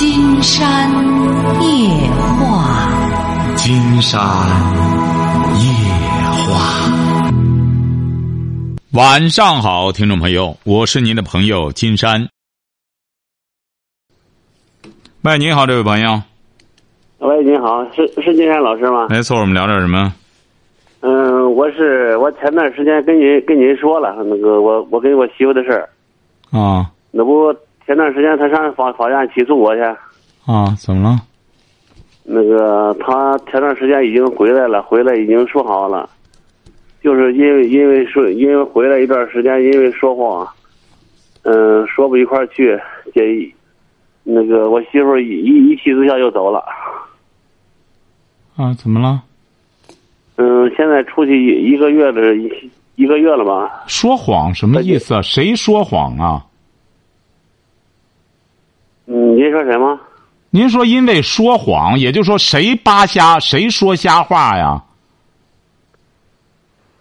金山夜话，金山夜话。晚上好，听众朋友，我是您的朋友金山。喂，你好，这位朋友。喂，你好，是是金山老师吗？没错，我们聊点什么？嗯，我是我前段时间跟您跟您说了那个我我跟我媳妇的事儿，啊那不前段时间他上法法院起诉我去，啊，怎么了？那个他前段时间已经回来了，回来已经说好了，就是因为因为说因为回来一段时间，因为说谎，嗯，说不一块儿去，这那个我媳妇一一一气之下就走了，啊，怎么了？嗯，现在出去一一个月的一一个月了吧？说谎什么意思啊？谁说谎啊？嗯，您说什么？您说因为说谎，也就是说谁扒瞎，谁说瞎话呀？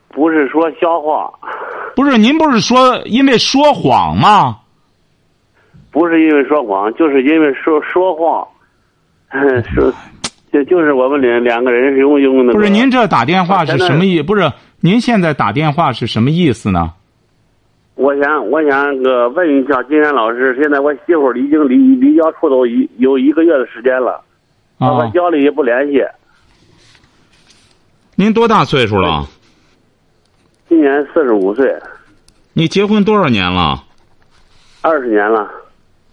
不是说瞎话，不是，您不是说因为说谎吗？不是因为说谎，就是因为说说话，说就就是我们两两个人是用用那个。不是，您这打电话是什么意？不是，您现在打电话是什么意思呢？我想，我想个问一下金山老师，现在我媳妇儿已经离离家出走一有一个月的时间了，我啊，家里也不联系。您多大岁数了？今年四十五岁，你结婚多少年了？二十年了。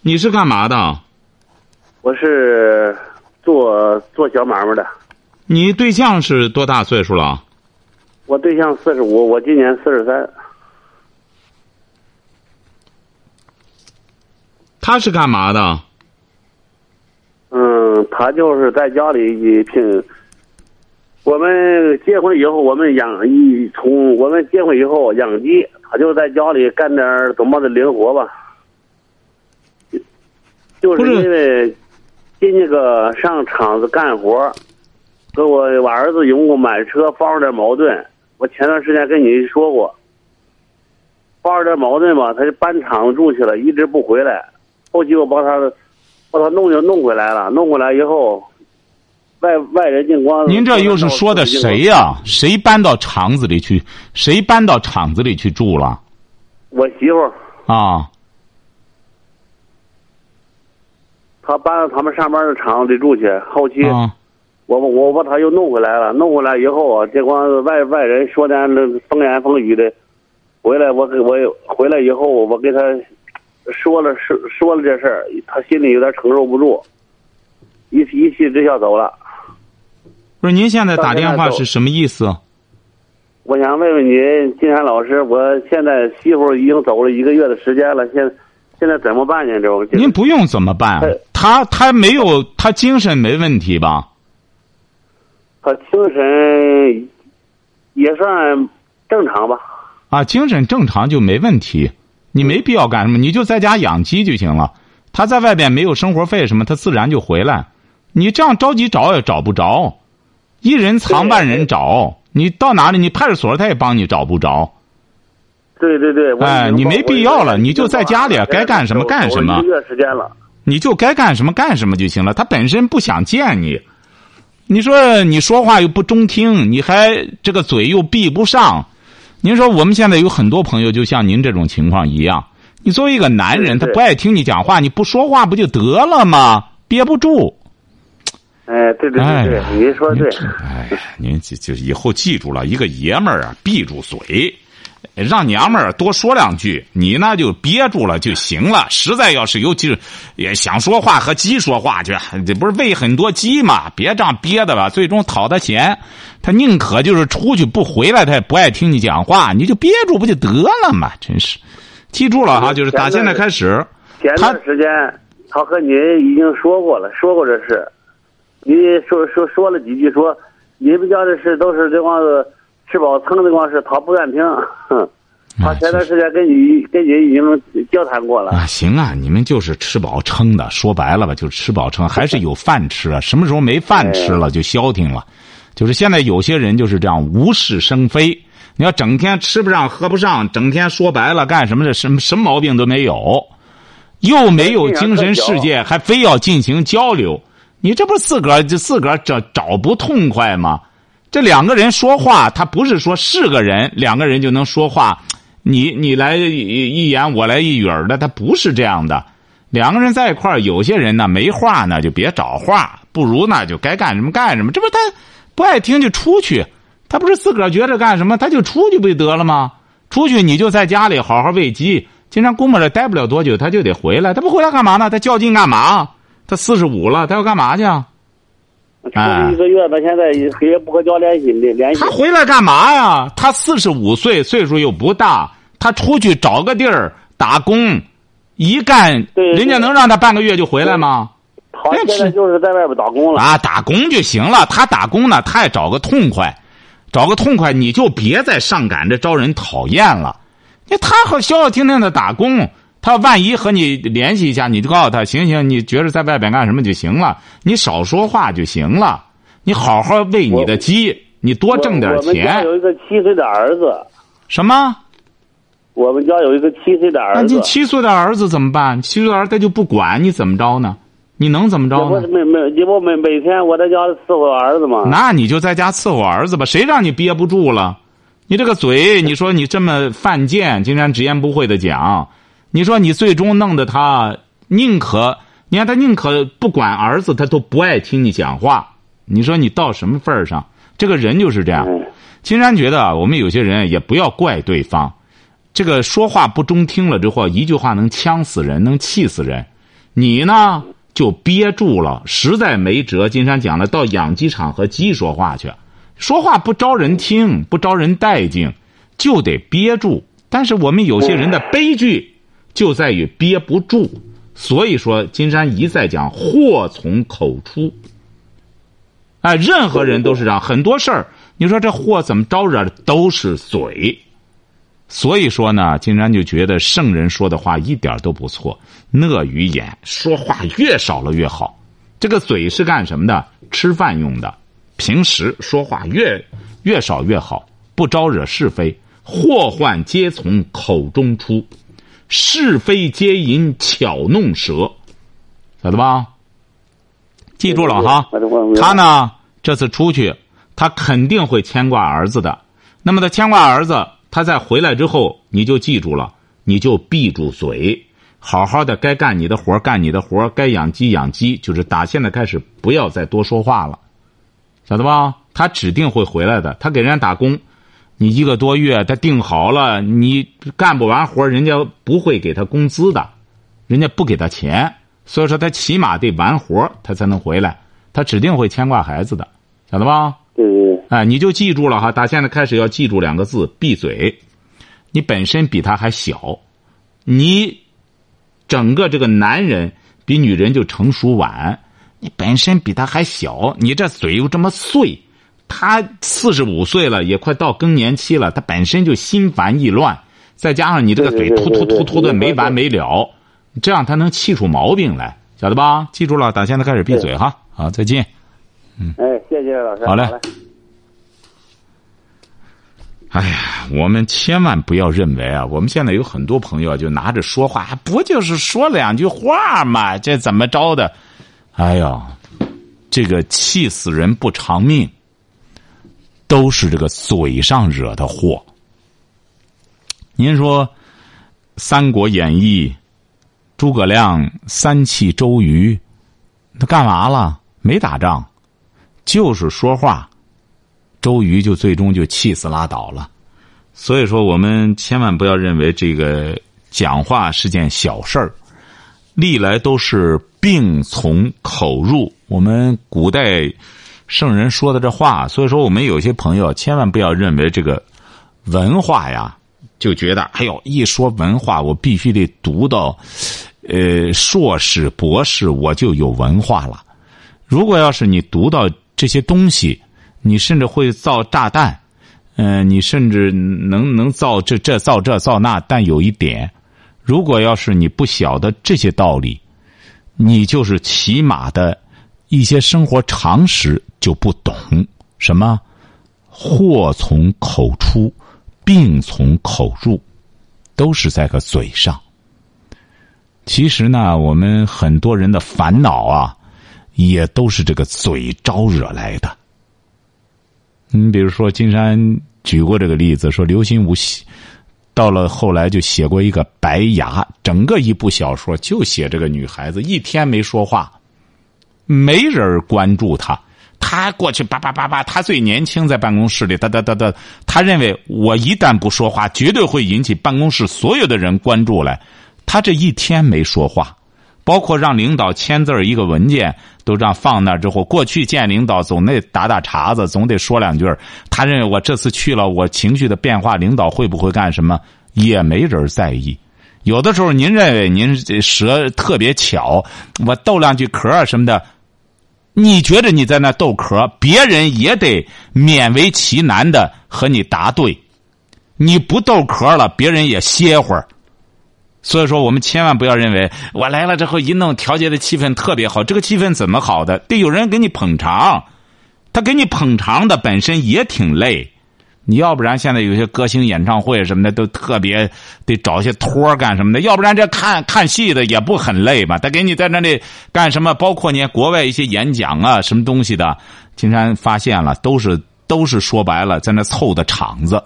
你是干嘛的？我是做做小买卖的，你对象是多大岁数了？我对象四十五，我今年四十三。他是干嘛的？嗯，他就是在家里拼。我们结婚以后，我们养一从我们结婚以后养鸡，他就在家里干点怎么的零活吧。就是因为进那个上厂子干活，跟我我儿子因为我买车发生点矛盾。我前段时间跟你说过，发生点矛盾吧，他就搬厂子住去了，一直不回来。后期我把他把他弄就弄回来了，弄回来以后，外外人进光。您这又是说的谁呀、谁搬到厂子里去？谁搬到厂子里去住了？我媳妇儿，啊，他搬到他们上班的厂子里住去。后期啊，我我把他又弄回来了，弄回来以后啊，这光外外人说点那风言风语的，回来我给我回来以后，我给她说了说说了这事儿，他心里有点承受不住，一一气之下走了。不是，您现在打电话是什么意思？我想问问您，金山老师，我现在媳妇儿已经走了一个月的时间了，现现在怎么办呢？这种您不用怎么办哎？他他没有，他精神没问题吧？他精神也算正常吧？啊，精神正常就没问题，你没必要干什么，你就在家养鸡就行了。他在外边没有生活费什么，他自然就回来。你这样着急找也找不着，一人藏万人找。你到哪里，你派出所他也帮你找不着。对对对，哎你没必要了你就在家里该干什么干什么走了一个月时间了。你就该干什么干什么就行了。他本身不想见你，你说你说话又不中听，你还这个嘴又闭不上。您说我们现在有很多朋友就像您这种情况一样，你作为一个男人，他不爱听你讲话，你不说话不就得了吗？憋不住。哎，对对对对哎呀，你说对。哎，您就就以后记住了，一个爷们儿啊，闭住嘴，让娘们儿多说两句，你呢就憋住了就行了。实在要是有鸡，也想说话和鸡说话去，这不是喂很多鸡嘛？别这样憋的了，最终讨他嫌，他宁可就是出去不回来，他也不爱听你讲话，你就憋住不就得了嘛？真是，记住了哈，就是打现在开始，前段时间他和您已经说过了，说过这事。你说说说了几句，说你们家的事都是这帮子吃饱撑的光事，他不愿听。哼，他前段时间跟你跟你已经交谈过了。啊，行啊，你们就是吃饱撑的，说白了吧，就是吃饱撑，还是有饭吃啊。什么时候没饭吃了，就消停了。就是现在有些人就是这样无事生非。你要整天吃不上喝不上，整天说白了干什么的，什么什么毛病都没有。又没有精神世界，还非要进行交流，你这不自个儿就自个儿找找不痛快吗？这两个人说话，他不是说是个人，两个人就能说话，你你来一言，我来一语儿的，他不是这样的。两个人在一块儿，有些人呢没话呢，就别找话，不如呢就该干什么干什么。这不他不爱听就出去，他不是自个儿觉着干什么，他就出去不就得了吗？出去你就在家里好好喂鸡，经常估摸着待不了多久，他就得回来。他不回来干嘛呢？他较劲干嘛？他四十五了，他要干嘛去？出去一个月，他现在也不和交联系的联系。他回来干嘛呀？他四十五岁，岁数又不大，他出去找个地儿打工。一干，人家能让他半个月就回来吗？他现在就是在外边打工了啊，打工就行了。他打工呢，他也找个痛快，找个痛快，你就别再上赶着招人讨厌了。你他和消消停停的打工，他万一和你联系一下，你就告诉他，行行，你觉着在外边干什么就行了，你少说话就行了，你好好喂你的鸡，你多挣点钱。有一个七岁的儿子。什么？我们家有一个七岁的儿子。那你七岁的儿子怎么办？七岁的儿子他就不管你怎么着呢？你能怎么着呢？每每你不每每天我在家伺候儿子吗？那你就在家伺候儿子吧。谁让你憋不住了？你这个嘴，你说你这么犯贱，竟然直言不讳的讲，你说你最终弄得他宁可，你看他宁可不管儿子，他都不爱听你讲话。你说你到什么份儿上？这个人就是这样。金山觉得，我们有些人也不要怪对方。这个说话不中听了之后，一句话能呛死人，能气死人。你呢就憋住了，实在没辙。金山讲了，到养鸡场和鸡说话去，说话不招人听，不招人待见，就得憋住。但是我们有些人的悲剧就在于憋不住，所以说金山一再讲，祸从口出。哎，任何人都是这样，很多事儿，你说这祸怎么招惹的，都是嘴。所以说呢，金山就觉得圣人说的话一点都不错。讷于言，说话越少了越好。这个嘴是干什么的？吃饭用的。平时说话越越少越好，不招惹是非。祸患皆从口中出，是非皆因巧弄舌，晓得吧？记住了哈。他呢，这次出去，他肯定会牵挂儿子的。那么他牵挂儿子。他再回来之后，你就记住了，你就闭住嘴，好好的该干你的活干你的活该养鸡养鸡，就是打现在开始不要再多说话了，晓得吧？他指定会回来的。他给人家打工，你一个多月，他定好了，你干不完活人家不会给他工资的，人家不给他钱，所以说他起码得完活他才能回来。他指定会牵挂孩子的，晓得吧？哎，你就记住了哈！打现在开始要记住两个字：闭嘴。你本身比他还小，你整个这个男人比女人就成熟晚。你本身比他还小，你这嘴又这么碎。他四十五岁了，也快到更年期了，他本身就心烦意乱，再加上你这个嘴突突突突的没完没了，这样他能气出毛病来，晓得吧？记住了，打现在开始闭嘴哈！好，再见。嗯。哎，谢谢老师。好嘞。哎呀，我们千万不要认为啊，我们现在有很多朋友就拿着说话，不就是说两句话吗？这怎么着的？哎呀，这个气死人不偿命，都是这个嘴上惹的祸。您说《三国演义》，诸葛亮三气周瑜，他干嘛了？没打仗，就是说话。周瑜就最终就气死拉倒了，所以说我们千万不要认为这个讲话是件小事儿，历来都是病从口入。我们古代圣人说的这话，所以说我们有些朋友千万不要认为这个文化呀，就觉得哎呦，一说文化，我必须得读到呃硕士博士，我就有文化了。如果要是你读到这些东西，你甚至会造炸弹，嗯，你甚至能能造这这造这造那，但有一点，如果要是你不晓得这些道理，你就是起码的一些生活常识就不懂。什么？祸从口出，病从口入，都是在个嘴上。其实呢，我们很多人的烦恼啊，也都是这个嘴招惹来的。你比如说，金山举过这个例子，说刘心武写，到了后来就写过一个《白牙》，整个一部小说就写这个女孩子一天没说话，没人关注她。他过去叭叭叭叭，他最年轻，在办公室里哒哒哒哒。他认为我一旦不说话，绝对会引起办公室所有的人关注来。他这一天没说话，包括让领导签字一个文件，都这样放那儿之后，过去见领导总得打打茬子，总得说两句。他认为我这次去了，我情绪的变化，领导会不会干什么？也没人在意。有的时候，您认为您舌特别巧，我逗两句嗑什么的。你觉得你在那逗嗑，别人也得勉为其难的和你答对。你不逗嗑了，别人也歇会儿。所以说，我们千万不要认为我来了之后一弄，调节的气氛特别好。这个气氛怎么好的？得有人给你捧场，他给你捧场的本身也挺累。你要不然现在有些歌星演唱会什么的都特别得找些托干什么的，要不然这看看戏的也不很累吧？他给你在那里干什么？包括你国外一些演讲啊，什么东西的，金山发现了，都是都是说白了，在那凑的场子，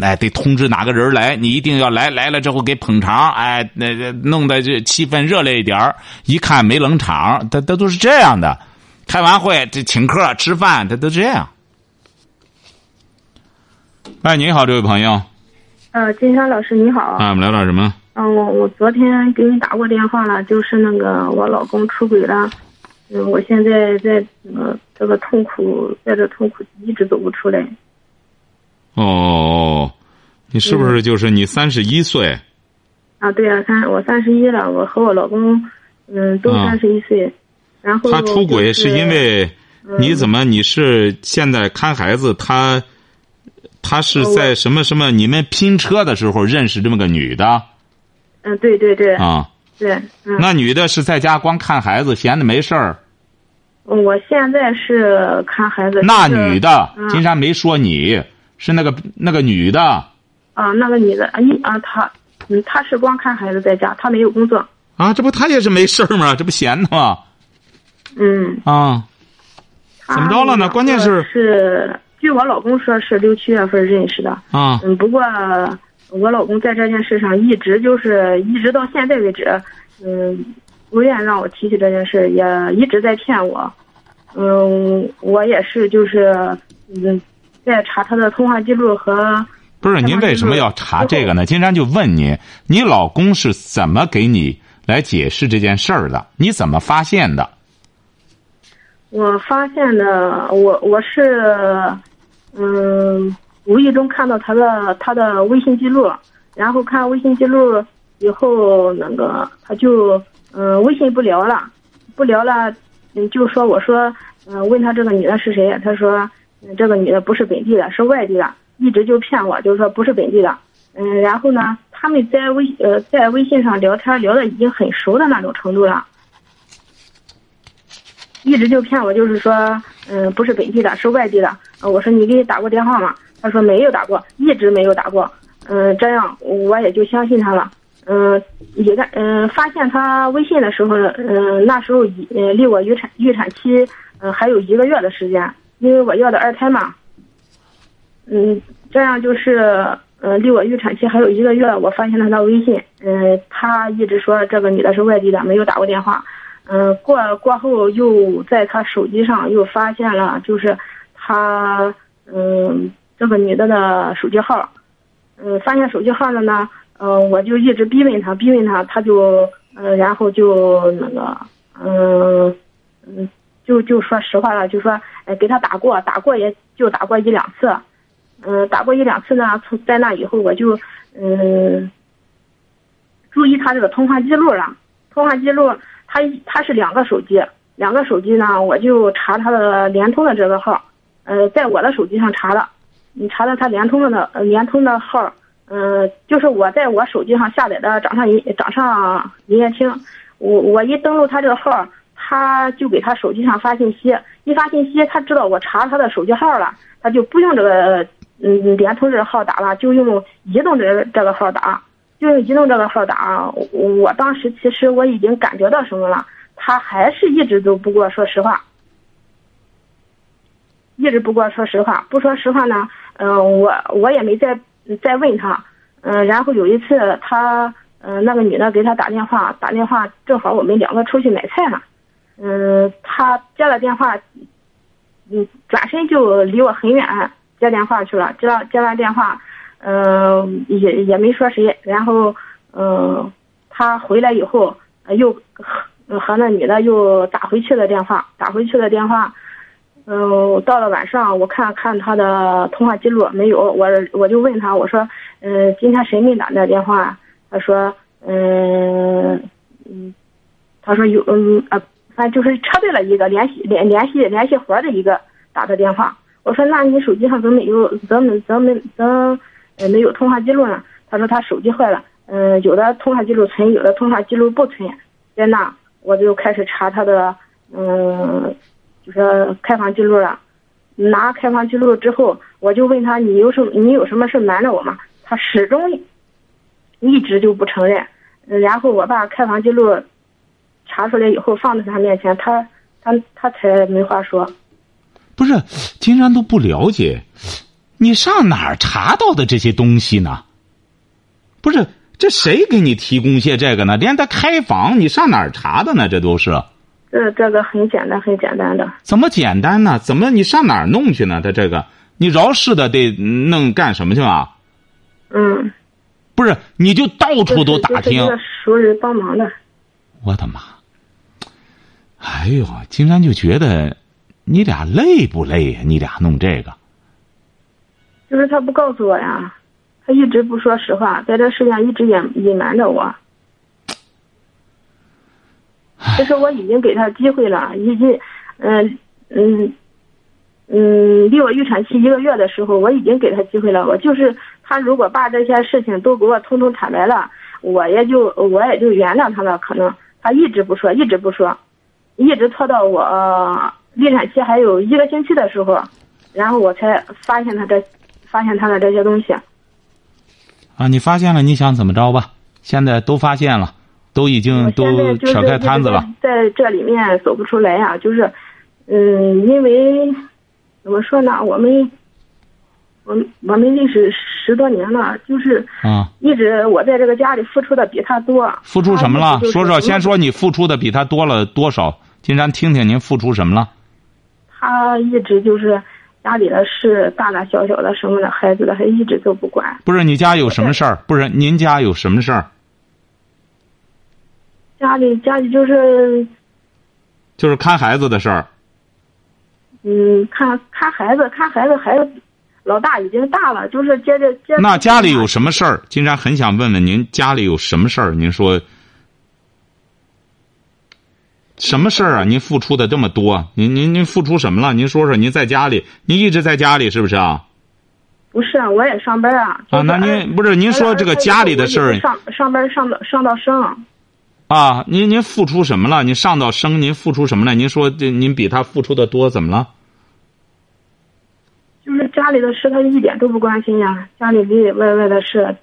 哎，得通知哪个人来，你一定要来，来了之后给捧场，哎，那弄得这气氛热烈一点一看没冷场，他他都是这样的。开完会这请客吃饭，他都这样。哎，你好，这位朋友。呃，金山老师你好。啊，我们聊点什么？嗯，我我昨天给你打过电话了，就是那个我老公出轨了，嗯，我现在在呃这个痛苦，在这痛苦一直走不出来。哦，你是不是就是你三十一岁？啊，对啊，三我三十一了，我和我老公嗯都三十一岁，然后他出轨是因为你怎么你是现在看孩子他？他是在什么什么？你们拼车的时候认识这么个女的？嗯，对对对。啊，对。那女的是在家光看孩子，闲的没事儿。我现在是看孩子。那女的，金山没说你是那个那个女的。啊，那个女的，啊，你啊，她，嗯，她是光看孩子在家，她没有工作。啊，这不她也是没事儿吗？这不闲的吗？嗯。啊。怎么着了呢？关键是。是。据我老公说，是六七月份认识的。啊，嗯，不过我老公在这件事上一直就是一直到现在为止，嗯，不愿让我提起这件事，也一直在骗我。嗯，我也是，就是嗯，在查他的通话记录和。不是您为什么要查这个呢？金山就问您，你老公是怎么给你来解释这件事儿的？你怎么发现的？我发现的，我我是。嗯，无意中看到他的他的微信记录，然后看微信记录以后，那个他就嗯微信不聊了，不聊了，嗯就说我说嗯问他这个女的是谁，他说这个女的不是本地的，是外地的，一直就骗我，就是说不是本地的，嗯然后呢他们在微呃在微信上聊天聊的已经很熟的那种程度了。一直就骗我，就是说，嗯，不是本地的，是外地的。我说你给你打过电话吗？他说没有打过，一直没有打过。嗯，这样我也就相信他了。嗯，也在嗯发现他微信的时候，嗯，那时候已离我预产预产期嗯还有一个月的时间，因为我要的二胎嘛。嗯，这样就是嗯离我预产期还有一个月，我发现了他微信，嗯，他一直说这个女的是外地的，没有打过电话。嗯，过过后又在他手机上又发现了，就是他嗯这个女的的手机号，嗯发现手机号了呢，嗯我就一直逼问他，逼问他，他就嗯然后就那个嗯嗯就就说实话了，就说哎给他打过，打过也就打过一两次，嗯打过一两次呢，从在那以后我就嗯注意他这个通话记录了，通话记录。他他是两个手机，两个手机呢，我就查他的联通的这个号，呃，在我的手机上查的，你查的他联通的呃联通的号，嗯，就是我在我手机上下载的掌上营掌上营业厅，我我一登录他这个号，他就给他手机上发信息，一发信息，他知道我查他的手机号了，他就不用这个嗯联通这个号打了，就用移动这这个号打。就用移动这个号打，我当时其实我已经感觉到什么了，他还是一直都不跟我说实话，一直不跟我说实话，不说实话呢，嗯、我我也没再再问他，嗯、然后有一次他，嗯、那个女的给他打电话，打电话正好我们两个出去买菜呢，嗯、他接了电话，嗯，转身就离我很远接电话去了，接了接完电话，嗯、也也没说谁，然后，嗯、他回来以后又和和那女的又打回去的电话，打回去的电话，嗯、到了晚上我看看他的通话记录没有，我我就问他，我说，嗯、今天谁给你打的电话？他说，嗯嗯，他说有，嗯啊，啊就是车队了一个联系联联系联系活的一个打的电话。我说，那你手机上怎么没有怎么怎么怎么没有通话记录呢？他说他手机坏了，嗯、有的通话记录存，有的通话记录不存。在那我就开始查他的，嗯，就是开房记录了。拿开房记录之后，我就问他你有什么你有什么事瞒着我吗？他始终一直就不承认。然后我把开房记录查出来以后放在他面前，他他他才没话说。不是，金山都不了解，你上哪儿查到的这些东西呢？不是，这谁给你提供些这个呢？连他开房，你上哪儿查的呢？这都是这这个很简单，很简单的。怎么简单呢？怎么你上哪儿弄去呢？他这个，你饶氏的得弄干什么去啊？嗯，不是，你就到处都打听熟人帮忙的。我的妈！哎呦，金山就觉得你俩累不累呀、你俩弄这个，就是他不告诉我呀，他一直不说实话，在这事情一直隐隐瞒着我。其实我已经给他机会了，已经，嗯嗯嗯，离我预产期一个月的时候，我已经给他机会了。我就是他如果把这些事情都给我通通坦白了，我也就我也就原谅他了。可能他一直不说，一直不说，一直拖到我、呃预产期还有一个星期的时候，然后我才发现他这发现他的这些东西。啊，你发现了，你想怎么着吧？现在都发现了，都已经都扯开摊子了。在在这里面走不出来呀、就是，嗯，因为怎么说呢，我们我我们认识十多年了，就是啊，一直我在这个家里付出的比他多。付出什么了？说说，先说你付出的比他多了多少？金山听听您付出什么了？他一直就是家里的事，大大小小的什么的，孩子的，他一直都不管。不是你家有什么事儿？不是您家有什么事儿？家里家里就是就是看孩子的事儿。嗯，看看孩子，看孩子，孩子老大已经大了，就是接着接着。那家里有什么事儿？金山很想问问您，家里有什么事儿？您说什么事儿啊？您付出的这么多，您您您付出什么了？您说说，您在家里，您一直在家里是不是啊？不是啊，我也上班啊。啊，那您不是您说这个家里的事儿上上班上到上到生，啊？您您付出什么了？您上到生，您付出什么了？您说这您比他付出的多，怎么了？就是家里的事他一点都不关心呀，家里里里外外的事，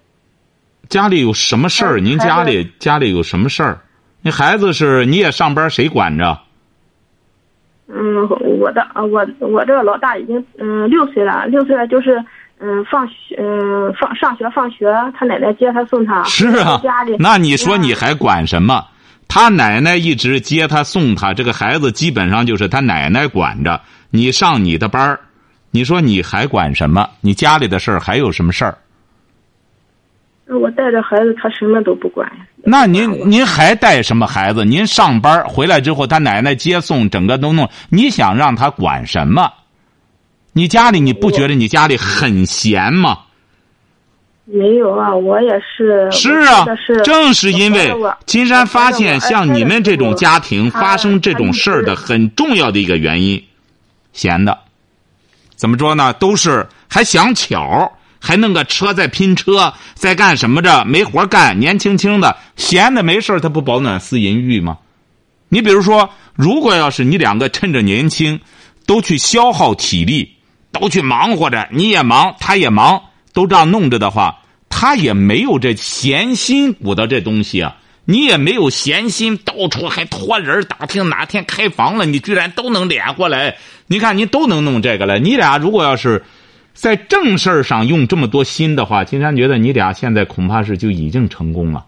家里有什么事儿？您家里家里有什么事儿？那孩子是你也上班，谁管着？嗯，我的啊，我我这个老大已经嗯六岁了，六岁了就是嗯放学嗯放上学放学，他奶奶接他送他。是啊家里，那你说你还管什么？他奶奶一直接他送他，这个孩子基本上就是他奶奶管着。你上你的班儿你说你还管什么？你家里的事儿还有什么事儿？我带着孩子，他什么都不管。那您您还带什么孩子？您上班回来之后，他奶奶接送，整个都弄，你想让他管什么？你家里你不觉得你家里很闲吗？没有啊，我也是。是啊正是因为金山发现，像你们这种家庭发生这种事儿的很重要的一个原因，闲的，怎么说呢？都是还想巧，还弄个车在拼车，在干什么着？没活干，年轻轻的，闲的没事他不饱暖思淫欲吗？你比如说，如果要是你两个趁着年轻，都去消耗体力，都去忙活着，你也忙，他也忙，都这样弄着的话，他也没有这闲心鼓捣这东西啊，你也没有闲心，到处还托人打听哪天开房了，你居然都能连过来。你看，你都能弄这个了。你俩如果要是在正事儿上用这么多心的话，金山觉得你俩现在恐怕是就已经成功了。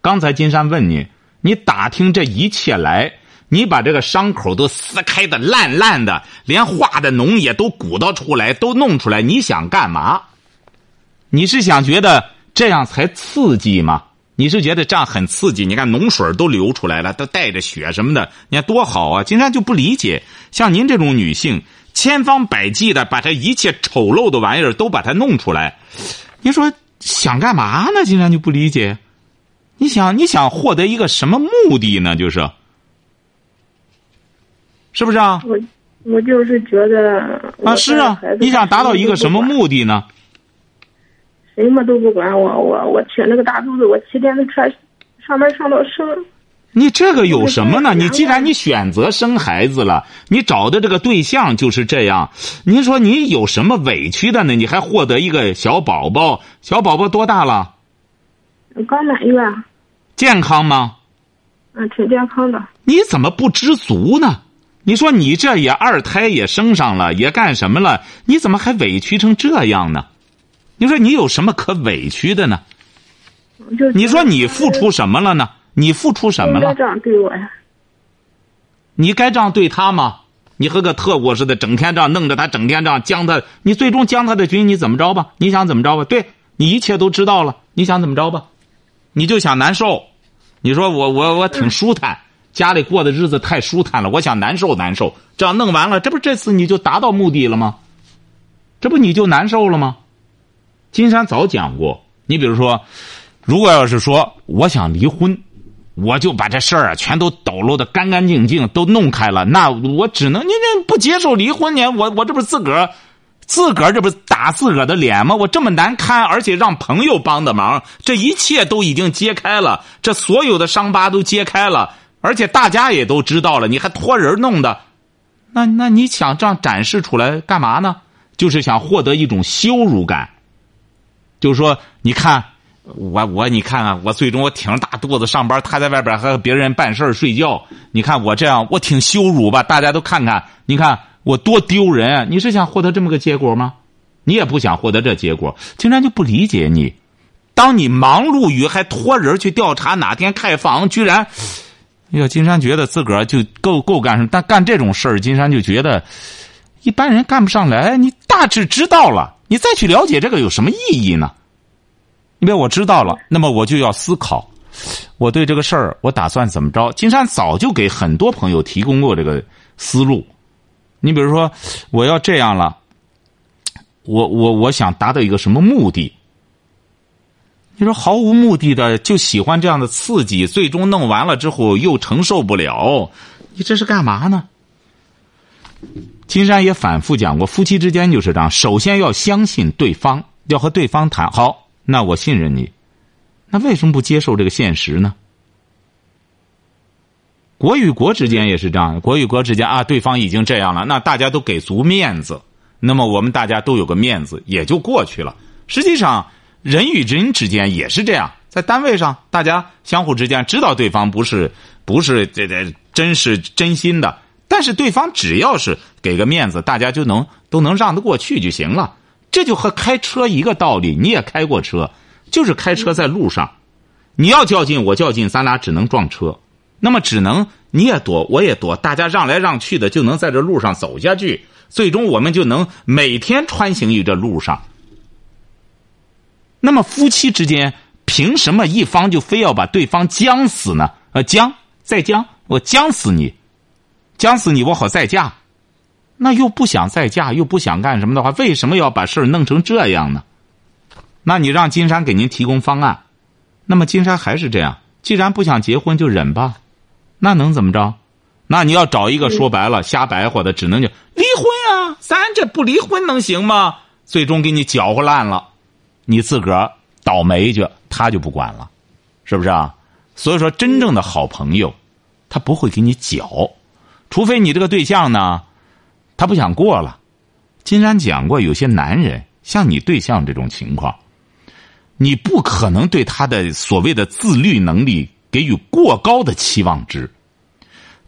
刚才金山问你，你打听这一切来，你把这个伤口都撕开的烂烂的，连化的脓也都鼓捣出来，都弄出来，你想干嘛？你是想觉得这样才刺激吗？你是觉得这样很刺激？你看脓水都流出来了，都带着血什么的，你看多好啊！金山就不理解，像您这种女性，千方百计的把这一切丑陋的玩意儿都把它弄出来，你说想干嘛呢？竟然就不理解。你想，你想获得一个什么目的呢？就是，是不是啊？我我就是觉得啊，是啊，你想达到一个什么目的呢？什么都不管我，我我挺那个大肚子，我骑电动车上班上到生。你这个有什么呢？你既然你选择生孩子了，你找的这个对象就是这样，您说你有什么委屈的呢？你还获得一个小宝宝，小宝宝多大了？刚满月。健康吗？嗯，挺健康的。你怎么不知足呢？你说你这也二胎也生上了，也干什么了？你怎么还委屈成这样呢？你说你有什么可委屈的呢？你说你付出什么了呢？你付出什么了？该这样对我呀？你该这样对他吗？你和个特务似的，整天这样弄着他，整天这样将他，你最终将他的军，你怎么着吧？你想怎么着吧？对你一切都知道了，你想怎么着吧？你就想难受，你说我我我挺舒坦，家里过的日子太舒坦了，我想难受难受。这样弄完了，这不这次你就达到目的了吗？这不你就难受了吗？金山早讲过，你比如说，如果要是说我想离婚，我就把这事儿啊全都抖搂的干干净净，都弄开了，那我只能你这不接受离婚呢？我我这不是自个儿。自个儿这不是打自个儿的脸吗？我这么难堪，而且让朋友帮的忙，这一切都已经揭开了，这所有的伤疤都揭开了，而且大家也都知道了，你还托人弄的，那那你想这样展示出来干嘛呢？就是想获得一种羞辱感，就是说，你看我我你看看我最终我挺着大肚子上班，他在外边和别人办事睡觉，你看我这样我挺羞辱吧？大家都看看，你看。我多丢人！你是想获得这么个结果吗？你也不想获得这结果，竟然就不理解你。当你忙碌于还托人去调查哪天开房，居然，哎呀，金山觉得自个儿就够够干什么？但干这种事儿，金山就觉得一般人干不上来。你大致知道了，你再去了解这个有什么意义呢？因为我知道了，那么我就要思考，我对这个事儿我打算怎么着？金山早就给很多朋友提供过这个思路。你比如说，我要这样了，我我我想达到一个什么目的？你说毫无目的的就喜欢这样的刺激，最终弄完了之后又承受不了，你这是干嘛呢？金山也反复讲过，夫妻之间就是这样，首先要相信对方，要和对方谈好。那我信任你，那为什么不接受这个现实呢？国与国之间也是这样，国与国之间啊，对方已经这样了，那大家都给足面子，那么我们大家都有个面子，也就过去了。实际上，人与人之间也是这样，在单位上，大家相互之间知道对方不是不是这这真是真心的，但是对方只要是给个面子，大家就能都能让得过去就行了。这就和开车一个道理，你也开过车，就是开车在路上，你要较劲，我较劲，咱俩只能撞车。那么只能你也躲，我也躲，大家让来让去的，就能在这路上走下去。最终我们就能每天穿行于这路上。那么夫妻之间，凭什么一方就非要把对方将死呢？呃，将再将，我将死你，将死你，我好再嫁。那又不想再嫁，又不想干什么的话，为什么要把事儿弄成这样呢？那你让金山给您提供方案，那么金山还是这样。既然不想结婚，就忍吧。那能怎么着？那你要找一个说白了瞎白活的，只能就离婚啊！咱这不离婚能行吗？最终给你搅和烂了，你自个儿倒霉去，他就不管了，是不是啊？所以说，真正的好朋友，他不会给你搅，除非你这个对象呢，他不想过了。金山讲过，有些男人像你对象这种情况，你不可能对他的所谓的自律能力给予过高的期望值。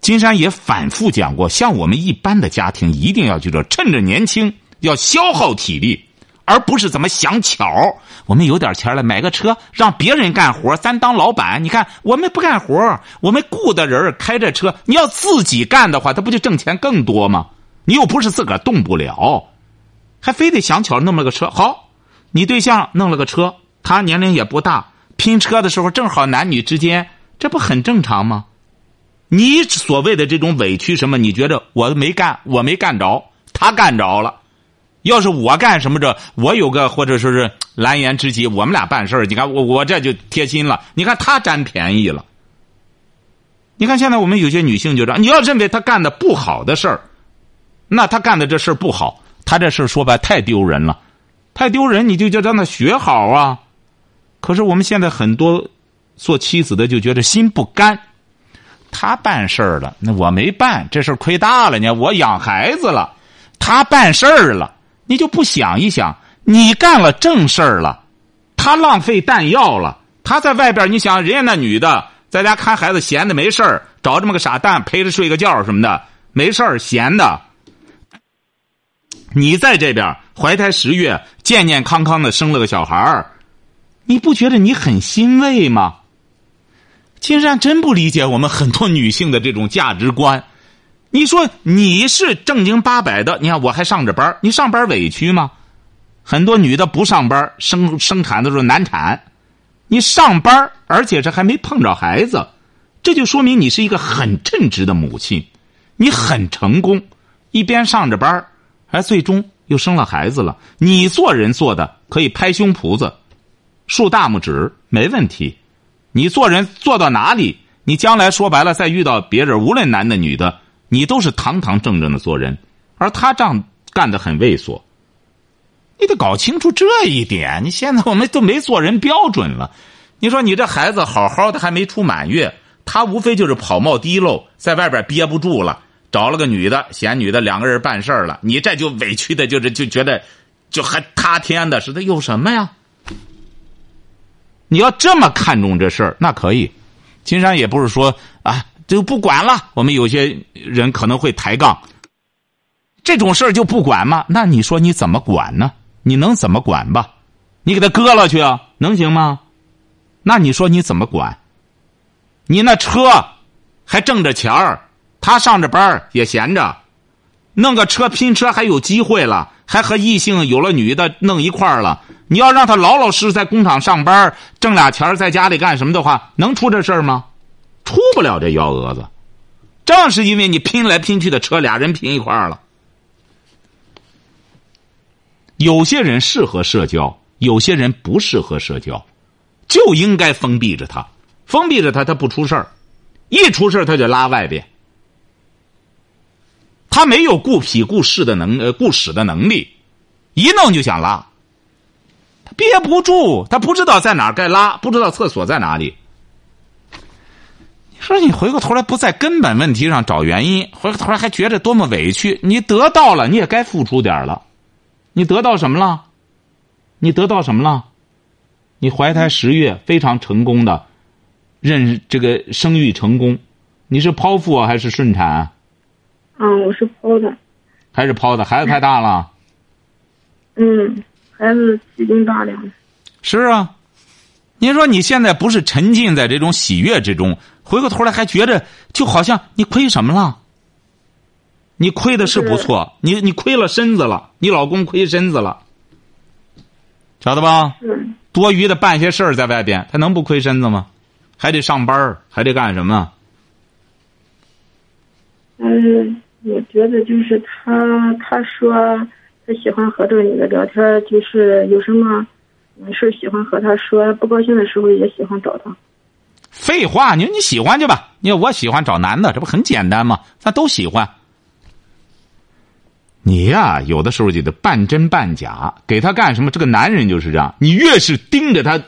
金山也反复讲过，像我们一般的家庭，一定要记住，趁着年轻要消耗体力，而不是怎么想巧。我们有点钱了，买个车让别人干活，咱当老板。你看，我们不干活，我们雇的人开着车。你要自己干的话，他不就挣钱更多吗？你又不是自个儿动不了，还非得想巧弄了个车。好，你对象弄了个车，他年龄也不大，拼车的时候正好男女之间，这不很正常吗？你所谓的这种委屈什么？你觉得我没干，我没干着，他干着了。要是我干什么着，我有个或者说是蓝颜知己，我们俩办事你看我我这就贴心了。你看他占便宜了。你看现在我们有些女性就这样，你要认为他干的不好的事儿，那他干的这事不好，他这事说白太丢人了，太丢人，你就叫让他学好啊。可是我们现在很多做妻子的就觉得心不甘。他办事儿了，那我没办，这事亏大了呢。我养孩子了，他办事儿了，你就不想一想，你干了正事儿了，他浪费弹药了。他在外边，你想人家那女的在家看孩子，闲的没事儿，找这么个傻蛋陪着睡个觉什么的，没事儿闲的。你在这边怀胎十月，健健康康的生了个小孩儿，你不觉得你很欣慰吗？金山真不理解我们很多女性的这种价值观。你说你是正经八百的，你看我还上着班，你上班委屈吗？很多女的不上班，生生产的时候难产，你上班，而且这还没碰着孩子，这就说明你是一个很称职的母亲，你很成功，一边上着班，而最终又生了孩子了。你做人做的可以拍胸脯子，竖大拇指，没问题。你做人做到哪里，你将来说白了再遇到别人，无论男的女的，你都是堂堂正正的做人。而他这样干的很猥琐，你得搞清楚这一点。你现在我们都没做人标准了。你说你这孩子好好的还没出满月，他无非就是跑冒滴漏，在外边憋不住了，找了个女的，嫌女的两个人办事了，你这就委屈的，就是就觉得就还塌天的似的，有什么呀？你要这么看重这事儿，那可以。金山也不是说啊，就不管了。我们有些人可能会抬杠，这种事儿就不管吗？那你说你怎么管呢？你能怎么管吧？你给他割了去啊，能行吗？那你说你怎么管？你那车还挣着钱儿，他上着班也闲着，弄个车拼车还有机会了，还和异性有了女的弄一块儿了。你要让他老老实实在工厂上班，挣俩钱在家里干什么的话，能出这事儿吗？出不了这幺蛾子。正是因为你拼来拼去的车，俩人拼一块儿了。有些人适合社交，有些人不适合社交，就应该封闭着他，封闭着他，他不出事儿，一出事儿他就拉外边。他没有顾脾顾事的能呃顾使的能力，一弄就想拉。憋不住，他不知道在哪儿该拉，不知道厕所在哪里。你说你回过头来不在根本问题上找原因，回过头来还觉得多么委屈。你得到了，你也该付出点了。你得到什么了？你得到什么了？你怀胎十月，非常成功的，认这个生育成功。你是剖腹啊还是顺产？啊嗯，我是剖的。还是剖的？孩子太大了。嗯。孩子几斤八两？是啊，您说你现在不是沉浸在这种喜悦之中，回过头来还觉得就好像你亏什么了？你亏的是不错，你你亏了身子了，你老公亏身子了，晓得吧？嗯。多余的办些事儿在外边，他能不亏身子吗？还得上班还得干什么？嗯，我觉得就是他，他说他。喜欢和这个女的聊天，就是有什么没事喜欢和她说，不高兴的时候也喜欢找她。废话，你说你喜欢去吧。你说我喜欢找男的，这不很简单吗？咱都喜欢。你呀，有的时候就得半真半假，给他干什么？这个男人就是这样。你越是盯着他，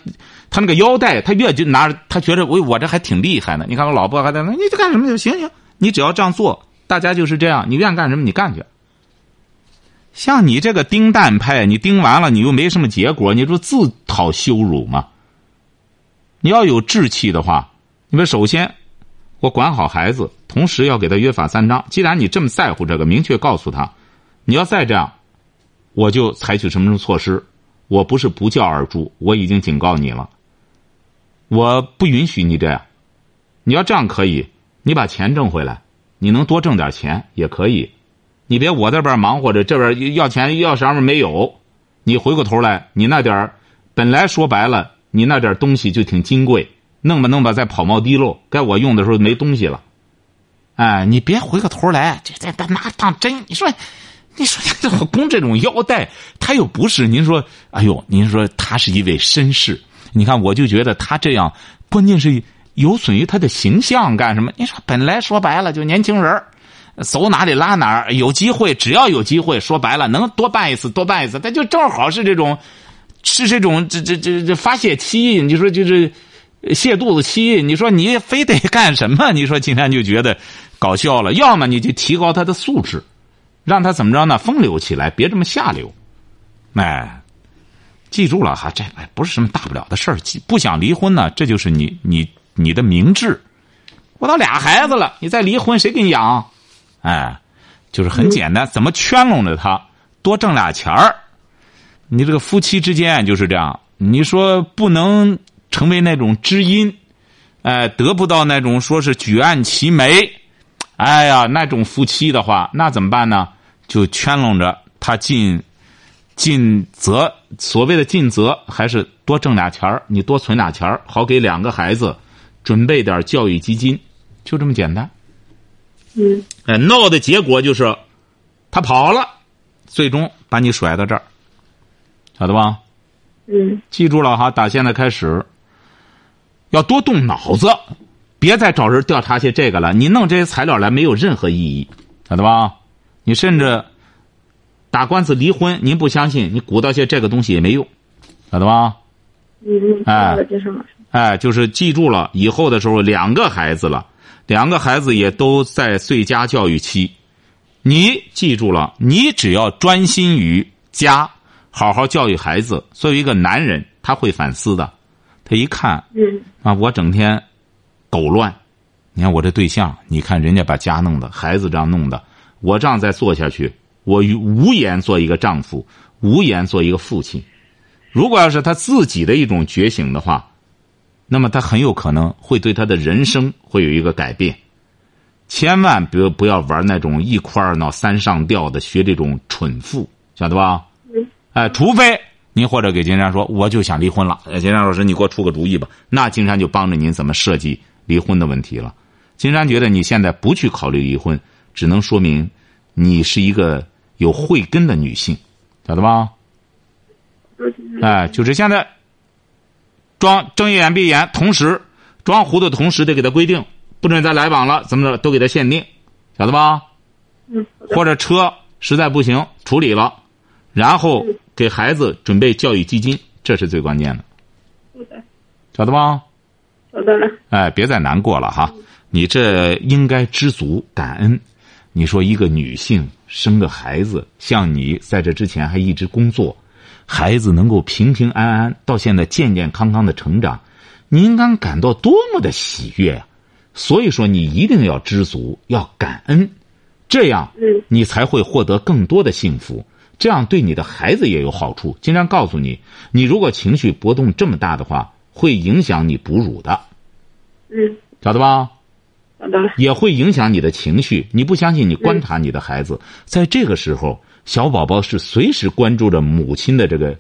他那个腰带，他越就拿着，他觉得我我这还挺厉害呢。你看我老婆还在那，你这干什么就行行。你只要这样做，大家就是这样。你愿干什么你干去。像你这个丁蛋派，你丁完了，你又没什么结果，你说自讨羞辱吗？你要有志气的话，你们首先，我管好孩子，同时要给他约法三章。既然你这么在乎这个，明确告诉他，你要再这样，我就采取什么什么措施。我不是不教而诛，我已经警告你了。我不允许你这样。你要这样可以，你把钱挣回来，你能多挣点钱也可以。你别我这边忙活着，这边要钱要啥么没有，你回过头来，你那点儿本来说白了，你那点东西就挺金贵，弄吧弄吧再跑冒滴漏，该我用的时候没东西了。哎，你别回过头来，这这拿当真？你说。你说这老 公这种腰带，他又不是您说，哎呦，您说他是一位绅士，你看我就觉得他这样，关键是有损于他的形象，干什么？你说本来说白了就年轻人走哪里拉哪儿，有机会只要有机会，说白了能多办一次多办一次，他就正好是这种，是这种这这这这发泄期，你说就是泄肚子期，你说你非得干什么？你说今天就觉得搞笑了，要么你就提高他的素质。让他怎么着呢？风流起来，别这么下流。哎，记住了哈，这不是什么大不了的事儿。不想离婚呢，这就是你你你的明智。我都俩孩子了，你再离婚谁给你养？哎，就是很简单，怎么圈拢着他，多挣俩钱儿。你这个夫妻之间就是这样，你说不能成为那种知音，哎，得不到那种说是举案齐眉。哎呀，那种夫妻的话，那怎么办呢？就圈拢着他尽尽责，所谓的尽责，还是多挣俩钱儿，你多存俩钱儿，好给两个孩子准备点教育基金，就这么简单。嗯。哎，闹的结果就是他跑了，最终把你甩到这儿，晓得吧？嗯。记住了哈，打现在开始要多动脑子。别再找人调查些这个了，你弄这些材料来没有任何意义，晓得吧？你甚至打官司离婚，您不相信，你鼓捣些这个东西也没用，晓得吧？嗯，哎，哎，就是记住了，以后的时候两个孩子了，两个孩子也都在最佳教育期，你记住了，你只要专心于家，好好教育孩子。作为一个男人，他会反思的，他一看，嗯，啊，我整天。狗乱，你看我这对象，你看人家把家弄的，孩子这样弄的，我这样再做下去，我无颜做一个丈夫，无颜做一个父亲。如果要是他自己的一种觉醒的话，那么他很有可能会对他的人生会有一个改变。千万别不要玩那种一哭二闹三上吊的，学这种蠢妇，晓得吧？哎，除非您或者给金山说，我就想离婚了。金山老师，你给我出个主意吧。那金山就帮着您怎么设计。离婚的问题了，金山觉得你现在不去考虑离婚，只能说明你是一个有慧根的女性，晓得吧？哎，就是现在装睁一眼闭眼，同时装糊涂，同时得给他规定，不准再来往了，怎么着都给他限定，晓得吧？嗯。或者车实在不行处理了，然后给孩子准备教育基金，这是最关键的。晓得吧？晓得了，哎，别再难过了哈！你这应该知足感恩。你说一个女性生个孩子，像你在这之前还一直工作，孩子能够平平安安到现在健健康康的成长，你应该感到多么的喜悦呀！所以说，你一定要知足，要感恩，这样你才会获得更多的幸福。这样对你的孩子也有好处。经常告诉你，你如果情绪波动这么大的话。会影响你哺乳的，嗯，晓得吧？也会影响你的情绪。你不相信？你观察你的孩子，在这个时候，小宝宝是随时关注着母亲的这个，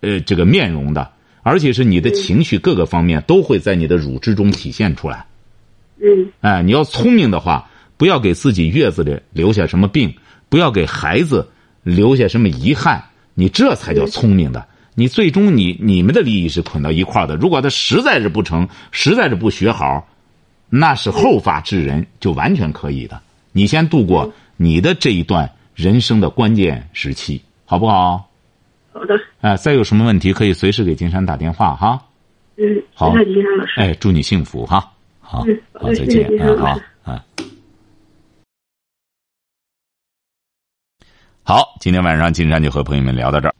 呃，这个面容的，而且是你的情绪各个方面都会在你的乳汁中体现出来。嗯。哎，你要聪明的话，不要给自己月子里留下什么病，不要给孩子留下什么遗憾，你这才叫聪明的。你最终你你们的利益是捆到一块的。如果他实在是不成，实在是不学好，那是后发制人，就完全可以的。你先度过你的这一段人生的关键时期，好不好？好的。哎，再有什么问题可以随时给金山打电话哈。嗯，好，金山老师。哎，祝你幸福哈。好，好，再见。嗯，好，嗯。好。好，今天晚上金山就和朋友们聊到这儿。